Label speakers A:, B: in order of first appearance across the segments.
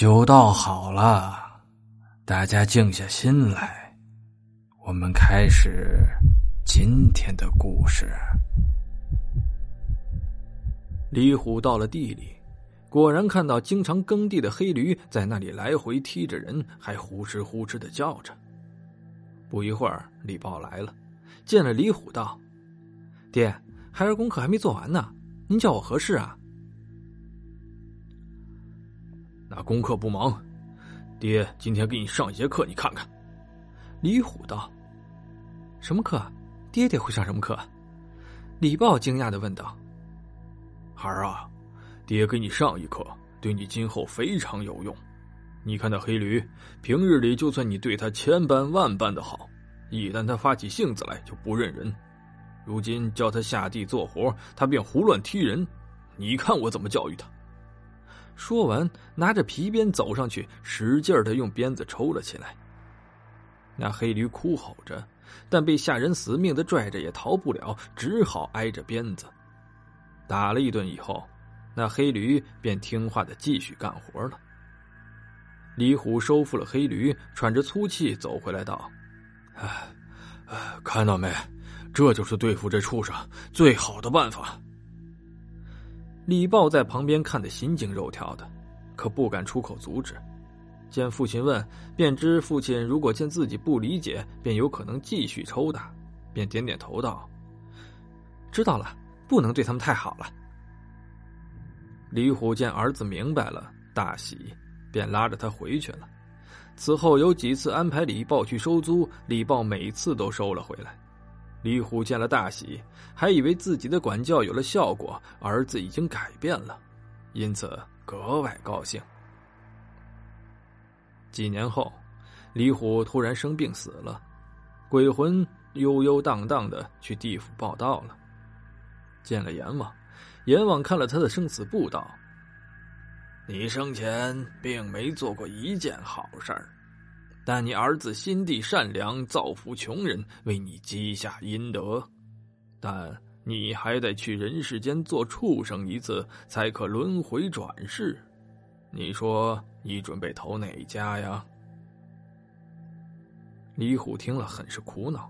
A: 酒倒好了，大家静下心来，我们开始今天的故事。
B: 李虎到了地里，果然看到经常耕地的黑驴在那里来回踢着人，还呼哧呼哧的叫着。不一会儿，李豹来了，见了李虎，道：“爹，孩儿功课还没做完呢，您叫我何事啊？”
C: 功课不忙，爹今天给你上一节课，你看看。
B: 李虎道：“什么课？爹爹会上什么课？”李豹惊讶的问道：“
C: 孩儿啊，爹给你上一课，对你今后非常有用。你看那黑驴，平日里就算你对他千般万般的好，一旦他发起性子来就不认人。如今叫他下地做活，他便胡乱踢人，你看我怎么教育他？”
B: 说完，拿着皮鞭走上去，使劲的用鞭子抽了起来。那黑驴哭吼着，但被下人死命的拽着，也逃不了，只好挨着鞭子。打了一顿以后，那黑驴便听话的继续干活了。李虎收复了黑驴，喘着粗气走回来道：“
C: 哎，看到没？这就是对付这畜生最好的办法。”
B: 李豹在旁边看得心惊肉跳的，可不敢出口阻止。见父亲问，便知父亲如果见自己不理解，便有可能继续抽打，便点点头道：“知道了，不能对他们太好了。”李虎见儿子明白了，大喜，便拉着他回去了。此后有几次安排李豹去收租，李豹每次都收了回来。李虎见了大喜，还以为自己的管教有了效果，儿子已经改变了，因此格外高兴。几年后，李虎突然生病死了，鬼魂悠悠荡荡的去地府报道了。见了阎王，阎王看了他的生死簿，道：“你生前并没做过一件好事儿。”但你儿子心地善良，造福穷人，为你积下阴德。但你还得去人世间做畜生一次，才可轮回转世。你说你准备投哪家呀？李虎听了，很是苦恼，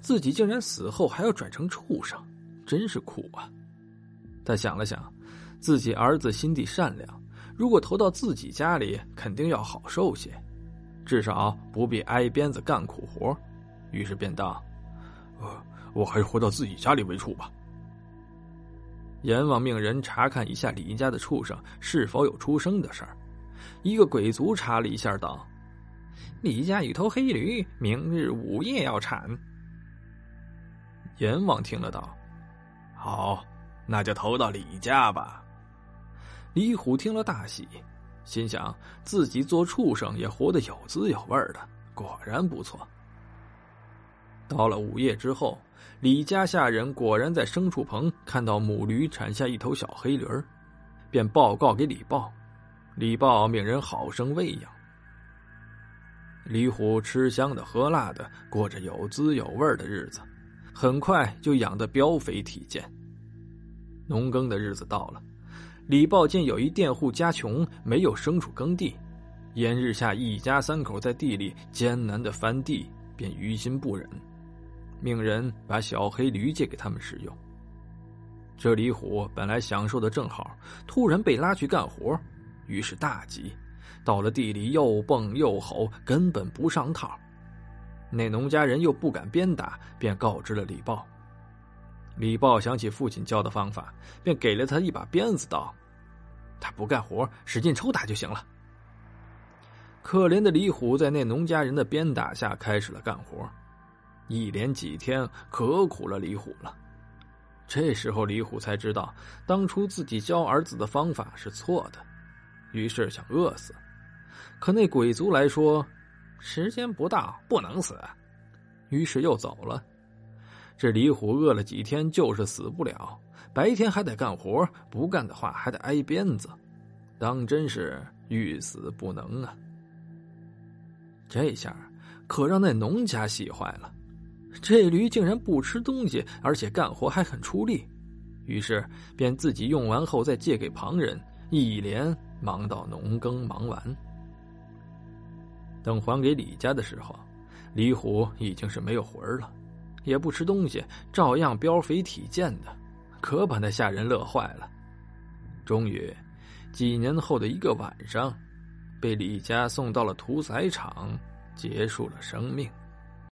B: 自己竟然死后还要转成畜生，真是苦啊！他想了想，自己儿子心地善良，如果投到自己家里，肯定要好受些。至少不必挨鞭子干苦活，于是便道：“
C: 呃，我还是回到自己家里为处吧。”
B: 阎王命人查看一下李家的畜生是否有出生的事儿。一个鬼族查了一下，道：“李家有头黑驴，明日午夜要产。”阎王听了道：“好，那就投到李家吧。”李虎听了大喜。心想自己做畜生也活得有滋有味的，果然不错。到了午夜之后，李家下人果然在牲畜棚看到母驴产下一头小黑驴儿，便报告给李豹。李豹命人好生喂养。李虎吃香的喝辣的，过着有滋有味的日子，很快就养得膘肥体健。农耕的日子到了。李豹见有一佃户家穷，没有牲畜耕地，炎日下一家三口在地里艰难的翻地，便于心不忍，命人把小黑驴借给他们使用。这李虎本来享受的正好，突然被拉去干活，于是大急，到了地里又蹦又吼，根本不上套。那农家人又不敢鞭打，便告知了李豹。李豹想起父亲教的方法，便给了他一把鞭子，道：“他不干活，使劲抽打就行了。”可怜的李虎在那农家人的鞭打下开始了干活，一连几天可苦了李虎了。这时候李虎才知道，当初自己教儿子的方法是错的，于是想饿死。可那鬼族来说，时间不到，不能死，于是又走了。这李虎饿了几天，就是死不了。白天还得干活，不干的话还得挨鞭子，当真是欲死不能啊！这下可让那农家气坏了，这驴竟然不吃东西，而且干活还很出力，于是便自己用完后再借给旁人，一连忙到农耕忙完。等还给李家的时候，李虎已经是没有魂了，也不吃东西，照样膘肥体健的，可把那下人乐坏了。终于，几年后的一个晚上，被李家送到了屠宰场，结束了生命。